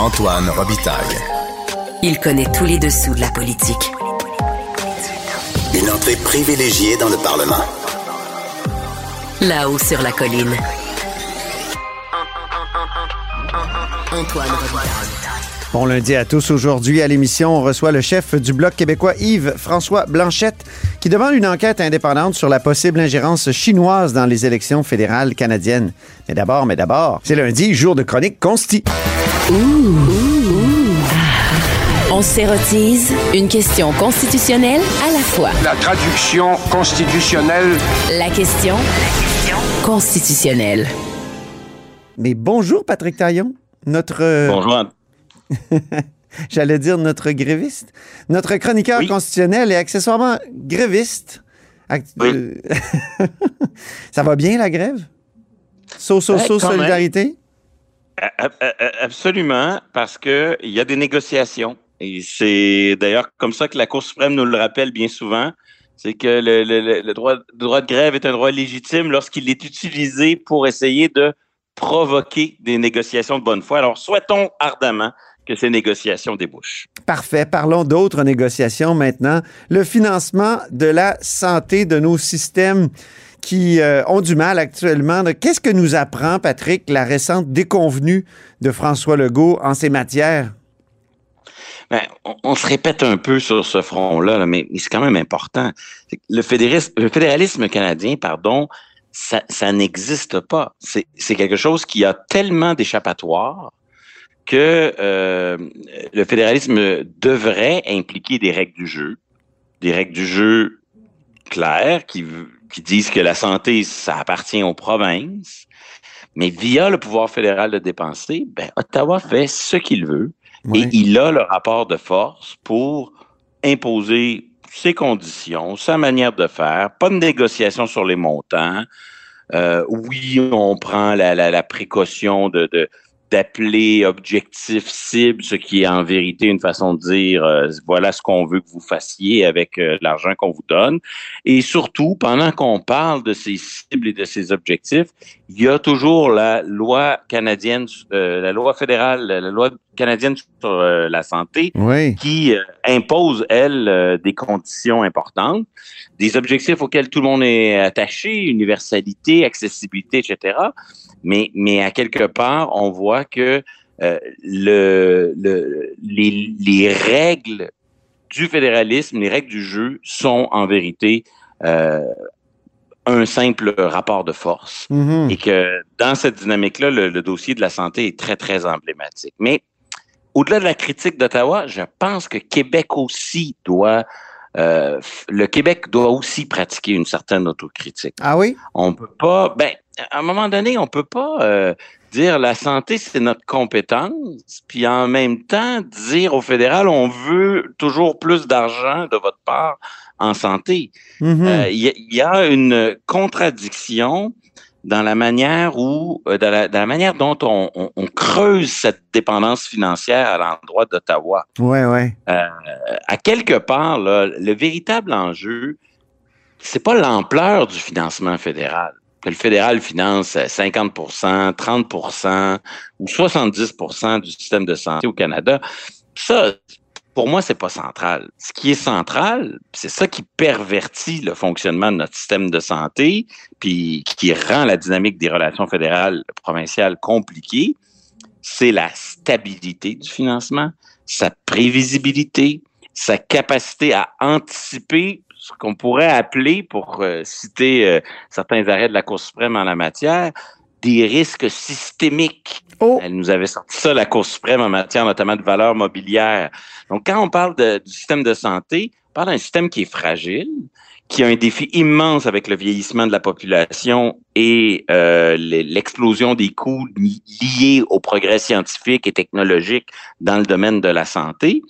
Antoine Robitaille. Il connaît tous les dessous de la politique. Une entrée privilégiée dans le Parlement. Là-haut sur la colline. Antoine Robitaille. Bon lundi à tous. Aujourd'hui, à l'émission, on reçoit le chef du Bloc québécois, Yves-François Blanchette, qui demande une enquête indépendante sur la possible ingérence chinoise dans les élections fédérales canadiennes. Mais d'abord, mais d'abord, c'est lundi, jour de chronique consti. On s'érotise une question constitutionnelle à la fois. La traduction constitutionnelle. La question constitutionnelle. Mais bonjour, Patrick Taillon, notre... euh, Bonjour. J'allais dire notre gréviste. Notre chroniqueur Oui. constitutionnel et accessoirement gréviste. Act- Oui. euh, Ça va bien, la grève? So, so, Ouais, so, solidarité? Absolument, parce que il y a des négociations. Et c'est d'ailleurs comme ça que la Cour suprême nous le rappelle bien souvent. C'est que le droit, le droit de grève est un droit légitime lorsqu'il est utilisé pour essayer de provoquer des négociations de bonne foi. Alors, souhaitons ardemment que ces négociations débouchent. Parfait. Parlons d'autres négociations maintenant. Le financement de la santé de nos systèmes qui euh, ont du mal actuellement. Qu'est-ce que nous apprend, Patrick, la récente déconvenue de François Legault en ces matières? Ben, on, se répète un peu sur ce front-là, là, mais, c'est quand même important. Le fédéralisme, le fédéralisme canadien, pardon, ça, n'existe pas. C'est c'est quelque chose qui a tellement d'échappatoires que euh, le fédéralisme devrait impliquer des règles du jeu, des règles du jeu claires qui, qui disent que la santé, ça appartient aux provinces, mais via le pouvoir fédéral de dépenser, ben, Ottawa fait ce qu'il veut. Et il a le rapport de force pour imposer ses conditions, sa manière de faire, pas de négociation sur les montants. Euh, oui, on prend la, la, la précaution de, de d'appeler objectif cible, ce qui est en vérité une façon de dire euh, voilà ce qu'on veut que vous fassiez avec euh, l'argent qu'on vous donne. Et surtout, pendant qu'on parle de ces cibles et de ces objectifs, il y a toujours la loi canadienne, euh, la loi fédérale, la loi canadienne sur euh, la santé Oui. qui euh, impose, elle, euh, des conditions importantes, des objectifs auxquels tout le monde est attaché, universalité, accessibilité, etc. Mais, mais à quelque part, on voit que le, le, les, les règles du fédéralisme, les règles du jeu sont en vérité un simple rapport de force Mhm. et que dans cette dynamique-là, le, le dossier de la santé est très, très emblématique. Mais au-delà de la critique d'Ottawa, je pense que Québec aussi doit, euh, le Québec doit aussi pratiquer une certaine autocritique. Ah oui? On peut pas, ben, à un moment donné, on peut pas euh, dire la santé c'est notre compétence, puis en même temps dire au fédéral on veut toujours plus d'argent de votre part en santé. Mhm. Euh, y, il y a une contradiction dans la manière où, euh, dans la, dans la manière dont on, on- on creuse cette dépendance financière à l'endroit d'Ottawa. ouais, ouais. À quelque part, là, le véritable enjeu, c'est pas l'ampleur du financement fédéral. Que le fédéral finance euh, 50% 30% ou 70% du système de santé au Canada. Ça, pour moi, c'est pas central. Ce qui est central, c'est ça qui pervertit le fonctionnement de notre système de santé, puis qui rend la dynamique des relations fédérales provinciales compliquée, c'est la stabilité du financement, sa prévisibilité, sa capacité à anticiper ce qu'on pourrait appeler, pour euh, citer euh, certains arrêts de la Cour suprême en la matière, des risques systémiques. Oh. Elle nous avait sorti ça, la Cour suprême, en matière notamment de valeur mobilière. Donc, quand on parle de, du système de santé, on parle d'un système qui est fragile, qui a un défi immense avec le vieillissement de la population et euh, l'explosion des coûts liés au progrès scientifique et technologique dans le domaine de la santé.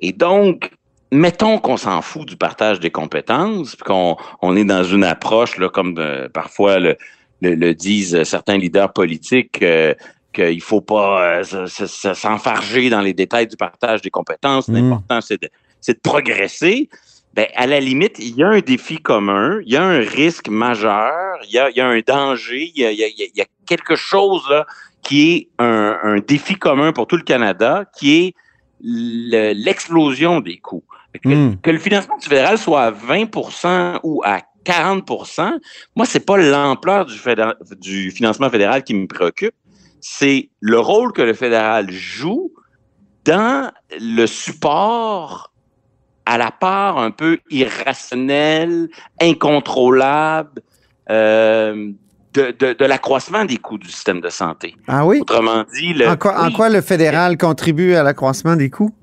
Et donc, mettons qu'on s'en fout du partage des compétences, qu'on on est dans une approche, là, comme euh, parfois le, le, disent certains leaders politiques, euh, qu'il faut pas euh, s'enfarger dans les détails du partage des compétences. Mm. L'important, c'est de, de, progresser. Ben, à la limite, il y a un défi commun, il y a un risque majeur, il y a, il y a un danger, il y a, il, y a, il y a, quelque chose là, qui est un, un, défi commun pour tout le Canada, qui est l'explosion des coûts. Que, mm. que, le financement du fédéral soit à 20% ou à 40% moi, c'est pas l'ampleur du, du financement fédéral qui me préoccupe, c'est le rôle que le fédéral joue dans le support à la part un peu irrationnelle, incontrôlable euh, de, de, de l'accroissement des coûts du système de santé. Ah oui? Autrement dit... Le, en, quoi, oui, en quoi le fédéral contribue à l'accroissement des coûts?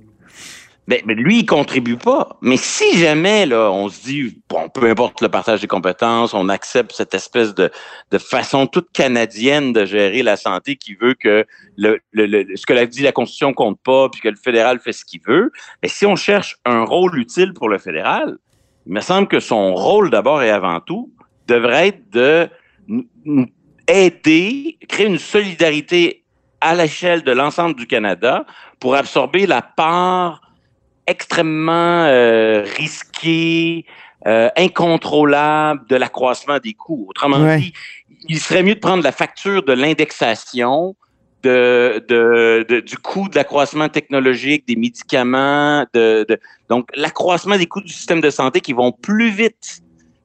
Ben, mais lui, il contribue pas. Mais si jamais, là, on se dit, bon, peu importe le partage des compétences, on accepte cette espèce de, de façon toute canadienne de gérer la santé qui veut que le, le, ce que l'a dit la Constitution compte pas, puis que le fédéral fait ce qu'il veut. Mais si on cherche un rôle utile pour le fédéral, il me semble que son rôle d'abord et avant tout devrait être de aider, créer une solidarité à l'échelle de l'ensemble du Canada pour absorber la part extrêmement euh, risqué, euh, incontrôlable de l'accroissement des coûts. Autrement Ouais. dit, il serait mieux de prendre la facture de l'indexation, de, de, de- du coût de l'accroissement technologique, des médicaments, de, de- donc l'accroissement des coûts du système de santé qui vont plus vite,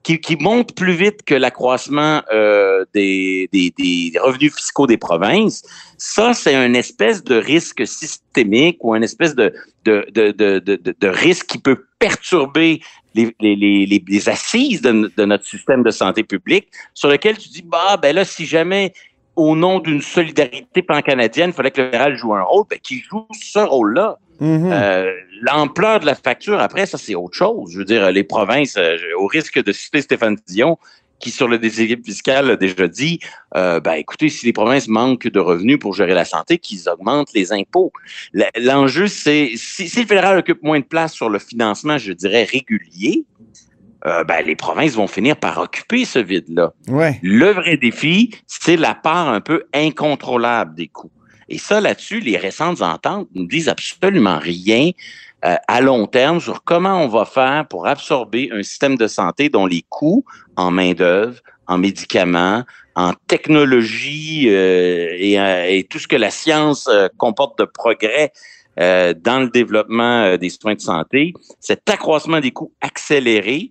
qui, qui montent plus vite que l'accroissement euh, des, des, des revenus fiscaux des provinces. Ça, c'est une espèce de risque systémique ou une espèce de, de, de, de, de, risque qui peut perturber les, les, les, les- assises de, notre système de santé publique, sur lequel tu dis, bah, ben là, si jamais, au nom d'une solidarité pan-canadienne, il fallait que le fédéral joue un rôle, ben, qu'il joue ce rôle-là. Mhm. Euh, L'ampleur de la facture, après, ça, c'est autre chose. Je veux dire, les provinces, euh, au risque de citer Stéphane Dion, qui, sur le déséquilibre fiscal, a déjà dit, euh, ben, écoutez, si les provinces manquent de revenus pour gérer la santé, qu'ils augmentent les impôts. L'enjeu, c'est, si, si le fédéral occupe moins de place sur le financement, je dirais, régulier, ben, les provinces vont finir par occuper ce vide-là. Ouais. Le vrai défi, c'est la part un peu incontrôlable des coûts. Et ça, là-dessus, les récentes ententes ne disent absolument rien euh, à long terme sur comment on va faire pour absorber un système de santé dont les coûts en main-d'œuvre, en médicaments, en technologie euh, et, euh, et tout ce que la science euh, comporte de progrès euh, dans le développement euh, des soins de santé, cet accroissement des coûts accéléré,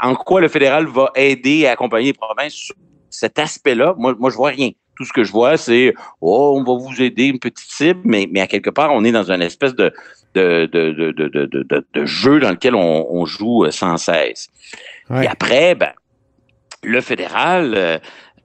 en quoi le fédéral va aider et accompagner les provinces sur cet aspect-là, moi, moi, je vois rien. Tout ce que je vois, c'est oh, on va vous aider, une petite cible, mais, mais à quelque part, on est dans une espèce de, de, de, de, de, de, de, de jeu dans lequel on, on joue euh, sans cesse. Ouais. Et après, ben, le fédéral euh,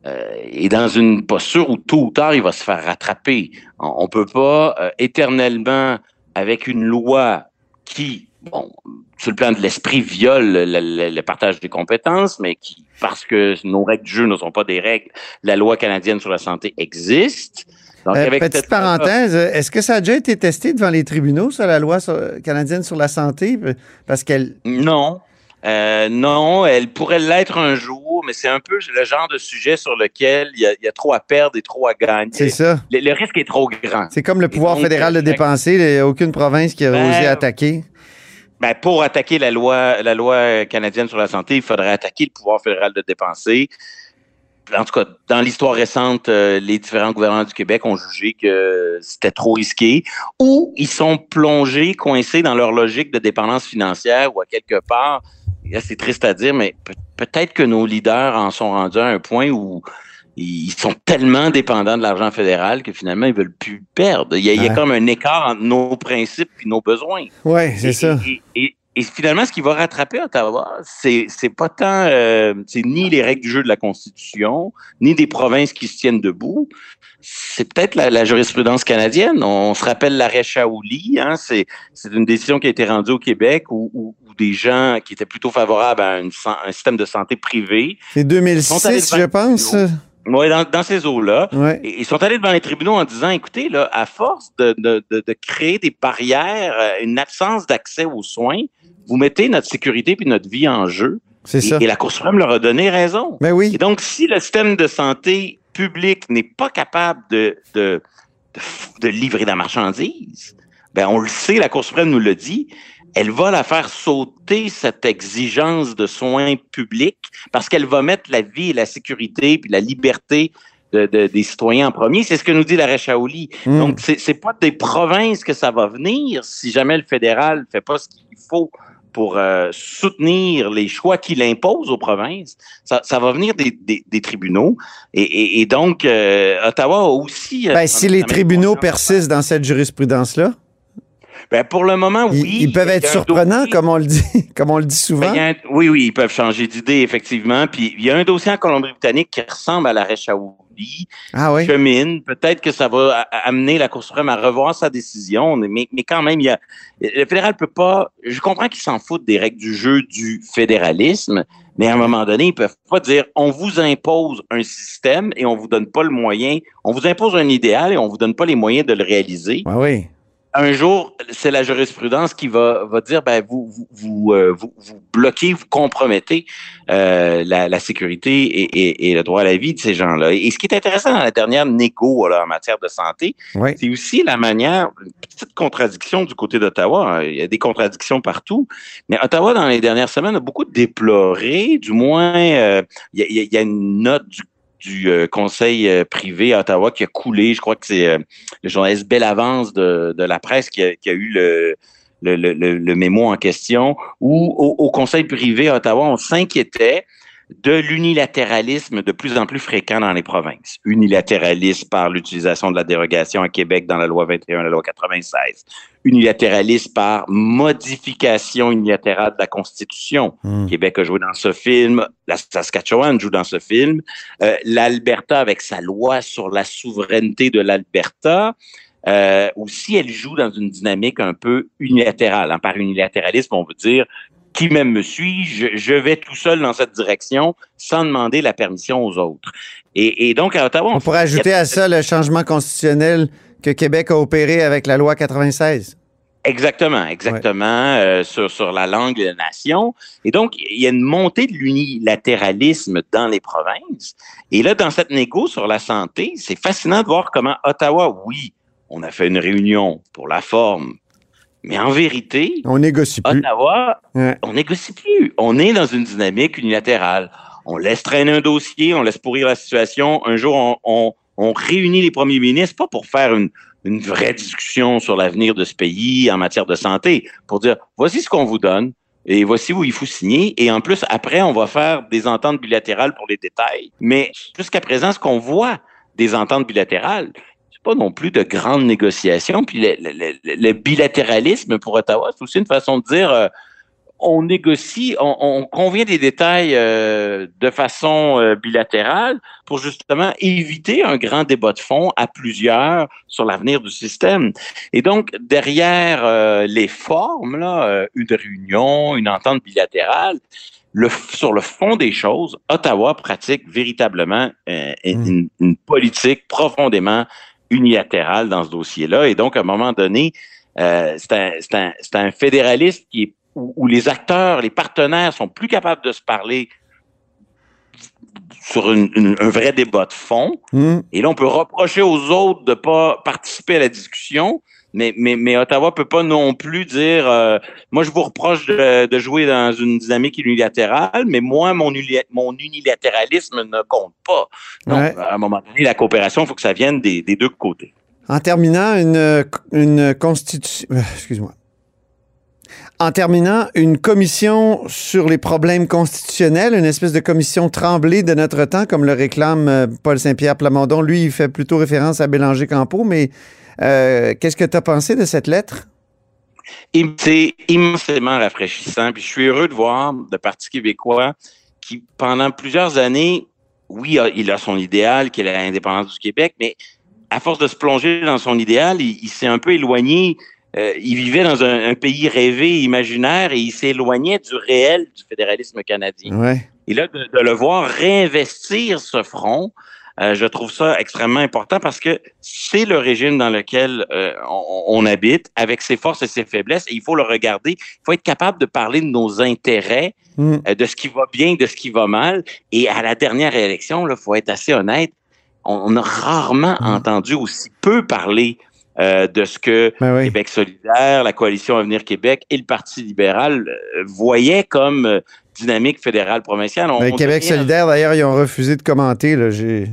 euh, est dans une posture où tôt ou tard, il va se faire rattraper. On, on peut pas euh, éternellement, avec une loi qui, bon, sur le plan de l'esprit, viole le, le- le partage des compétences, mais qui, parce que nos règles du jeu ne sont pas des règles, la loi canadienne sur la santé existe. Donc, Euh, avec petite parenthèse, est-ce que ça a déjà été testé devant les tribunaux, ça, la loi sur- canadienne sur la santé? Parce qu'elle. Non. Euh, non, elle pourrait l'être un jour, mais c'est un peu le genre de sujet sur lequel il y a, il y a trop à perdre et trop à gagner. C'est ça. Le, le risque est trop grand. C'est comme le pouvoir donc, fédéral de dépenser. Il n'y a aucune province qui a Ben, osé attaquer. Ben, pour attaquer la loi, la loi canadienne sur la santé, il faudrait attaquer le pouvoir fédéral de dépenser. en tout cas, dans l'histoire récente, euh, les différents gouvernements du Québec ont jugé que c'était trop risqué ou ils sont plongés, coincés dans leur logique de dépendance financière ou à quelque part, c'est triste à dire, mais peut-être que nos leaders en sont rendus à un point où ils sont tellement dépendants de l'argent fédéral que finalement, ils veulent plus perdre. Il y a, il y a comme un écart entre nos principes et nos besoins. Oui, c'est ça. Et, et, finalement, ce qui va rattraper Ottawa, c'est, c'est pas tant, euh, c'est ni les règles du jeu de la Constitution, ni des provinces qui se tiennent debout. C'est peut-être la, la, jurisprudence canadienne. On se rappelle l'arrêt Shaoli. Hein, c'est, c'est une décision qui a été rendue au Québec où, où, où des gens qui étaient plutôt favorables à une, un système de santé privé. C'est 2006, je pense. Oui, dans, dans, ces eaux-là. Ils sont allés devant les tribunaux en disant, écoutez, là, à force de, de, de créer des barrières, euh, une absence d'accès aux soins, vous mettez notre sécurité puis notre vie en jeu. C'est ça. Et la Cour suprême leur a donné raison. Mais oui. Et donc, si le système de santé public n'est pas capable de, de, de, de livrer de la marchandise, ben on le sait, la Cour suprême nous le dit, elle va la faire sauter cette exigence de soins publics parce qu'elle va mettre la vie et la sécurité puis la liberté de, de, des citoyens en premier. C'est ce que nous dit la Shaoli. Mm. Donc, c'est pas des provinces que ça va venir si jamais le fédéral fait pas ce qu'il faut pour euh, soutenir les choix qu'il impose aux provinces, ça, ça va venir des, des, des tribunaux. Et, et, et donc, euh, Ottawa a aussi... Ben, si les tribunaux persistent dans cette jurisprudence-là? Ben pour le moment, oui. Ils, ils peuvent être surprenants, comme on le dit, comme on le dit souvent. Ben, un, oui, oui, ils peuvent changer d'idée, effectivement. Puis il y a un dossier en Colombie-Britannique qui ressemble à l'arrêt Shaouli, ah, oui? chemine. Peut-être que ça va amener la Cour suprême à revoir sa décision, mais, mais quand même, il y a, le fédéral peut pas. Je comprends qu'ils s'en foutent des règles du jeu du fédéralisme, mais à un moment donné, ils peuvent pas dire on vous impose un système et on vous donne pas le moyen. On vous impose un idéal et on vous donne pas les moyens de le réaliser. Ah oui un jour, c'est la jurisprudence qui va, va dire, ben vous vous vous, euh, vous, vous bloquez, vous compromettez euh, la, la, sécurité et, et, et, le droit à la vie de ces gens-là. Et ce qui est intéressant dans la dernière négo là, en matière de santé, oui. c'est aussi la manière, une petite contradiction du côté d'Ottawa. Il y a des contradictions partout, mais Ottawa dans les dernières semaines a beaucoup déploré, du moins, euh, il, y a, il y a une note du du euh, conseil euh, privé à Ottawa qui a coulé. Je crois que c'est euh, le journaliste Belle Avance de, de la presse qui a, eu le, mémo en question, où au, au conseil privé à Ottawa, on s'inquiétait de l'unilatéralisme de plus en plus fréquent dans les provinces. Unilatéralisme par l'utilisation de la dérogation à Québec dans la loi 21 la loi 96. Unilatéralisme par modification unilatérale de la Constitution. Mmh. Québec a joué dans ce film, la Saskatchewan joue dans ce film, euh, l'Alberta avec sa loi sur la souveraineté de l'Alberta. Euh, aussi, elle joue dans une dynamique un peu unilatérale. Hein. Par unilatéralisme, on veut dire qui même me suit, je, je, vais tout seul dans cette direction sans demander la permission aux autres. Et, et donc, à Ottawa... On, on pourrait ajouter à ça le changement constitutionnel que Québec a opéré avec la loi 96. Exactement, exactement, ouais. euh, sur, sur la langue de la nation. Et donc, il y a une montée de l'unilatéralisme dans les provinces. Et là, dans cette négo sur la santé, c'est fascinant de voir comment Ottawa, oui, on a fait une réunion pour la forme, mais en vérité, on négocie plus. Ottawa, ouais. on négocie plus. On est dans une dynamique unilatérale. On laisse traîner un dossier, on laisse pourrir la situation. Un jour, on, on, on réunit les premiers ministres, pas pour faire une, vraie discussion sur l'avenir de ce pays en matière de santé, pour dire voici ce qu'on vous donne et voici où il faut signer. Et en plus, après, on va faire des ententes bilatérales pour les détails. Mais jusqu'à présent, ce qu'on voit des ententes bilatérales, pas non plus de grandes négociations. Puis le bilatéralisme pour Ottawa, c'est aussi une façon de dire euh, on négocie, on, on, convient des détails euh, de façon euh, bilatérale pour justement éviter un grand débat de fond à plusieurs sur l'avenir du système. Et donc, derrière euh, les formes, là, une réunion, une entente bilatérale, le, sur le fond des choses, Ottawa pratique véritablement mmh. une, une politique profondément unilatérale dans ce dossier-là. Et donc, à un moment donné, euh, c'est un, un, un, fédéraliste qui est, où, où, les acteurs, les partenaires sont plus capables de se parler sur une- une- un vrai débat de fond. Hum. Et là, on peut reprocher aux autres de pas participer à la discussion, mais, mais, mais Ottawa peut pas non plus dire euh, moi, je vous reproche de, de jouer dans une dynamique unilatérale, mais moi, mon, mon unilatéralisme ne compte pas. Ouais. à un moment donné, la coopération, il faut que ça vienne des, des deux côtés. En terminant, une, une constitution. euh, Excuse-moi. En terminant, une commission sur les problèmes constitutionnels, une espèce de commission tremblée de notre temps, comme le réclame euh, Paul Saint-Pierre Plamondon. Lui, il fait plutôt référence à Bélanger Campo, mais euh, qu'est-ce que tu as pensé de cette lettre? Et C'est immensément rafraîchissant. Puis je suis heureux de voir le Parti québécois qui, pendant plusieurs années, oui, il a son idéal, qui est l'indépendance du Québec, mais à force de se plonger dans son idéal, il s'est un peu éloigné. Euh, il vivait dans un, un pays rêvé, imaginaire, et il s'éloignait du réel du fédéralisme canadien. Ouais. Et là, de, de le voir réinvestir ce front, euh, je trouve ça extrêmement important parce que c'est le régime dans lequel euh, on, on habite, avec ses forces et ses faiblesses, et il faut le regarder. Il faut être capable de parler de nos intérêts, euh, de ce qui va bien, de ce qui va mal. Et à la dernière élection, il faut être assez honnête, on, on a rarement Mm. entendu aussi peu parler euh, de ce que Ben oui. Québec solidaire, la coalition Avenir Québec et le Parti libéral euh, voyaient comme euh, dynamique fédérale provinciale. On- Ben, on Québec devient- solidaire, d'ailleurs, ils ont refusé de commenter. Là. J'ai-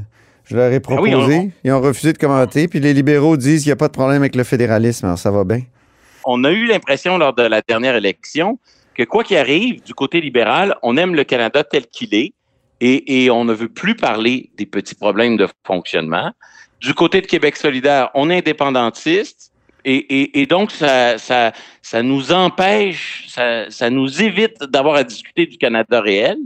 Je leur ai proposé. Ah oui, on- Ils ont refusé de commenter. Puis les libéraux disent qu'il n'y a pas de problème avec le fédéralisme. Alors, ça va bien. on a eu l'impression lors de la dernière élection que quoi qu'il arrive, du côté libéral, on aime le Canada tel qu'il est et, et on ne veut plus parler des petits problèmes de fonctionnement. Du côté de Québec solidaire, on est indépendantiste et, et, et donc ça, ça, ça nous empêche, ça, ça nous évite d'avoir à discuter du Canada réel.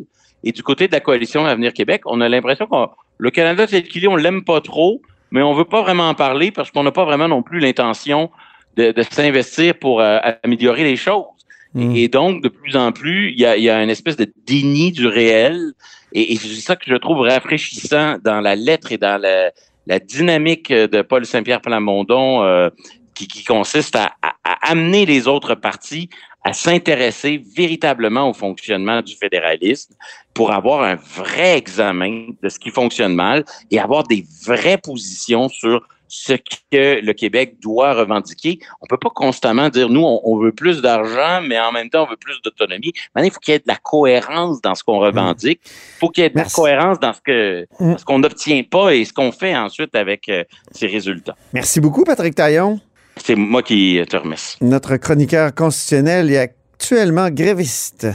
Et du côté de la coalition Avenir Québec, on a l'impression que le Canada tel qu'il est, on l'aime pas trop, mais on veut pas vraiment en parler parce qu'on n'a pas vraiment non plus l'intention de, de s'investir pour euh, améliorer les choses. Mm. Et, et donc, de plus en plus, il y a, y a une espèce de déni du réel. Et, et c'est ça que je trouve rafraîchissant dans la lettre et dans la, la dynamique de Paul Saint-Pierre Plamondon euh, qui, consiste à amener les autres partis à s'intéresser véritablement au fonctionnement du fédéralisme pour avoir un vrai examen de ce qui fonctionne mal et avoir des vraies positions sur ce que le Québec doit revendiquer. On peut pas constamment dire, nous, on, on veut plus d'argent, mais en même temps, on veut plus d'autonomie. Maintenant, il faut qu'il y ait de la cohérence dans ce qu'on revendique. Il faut qu'il y ait de Merci. la cohérence dans ce que Mm. ce qu'on n'obtient pas et ce qu'on fait ensuite avec euh, ces résultats. Merci beaucoup, Patrick Taillon. C'est moi qui te remercie. Notre chroniqueur constitutionnel est actuellement gréviste.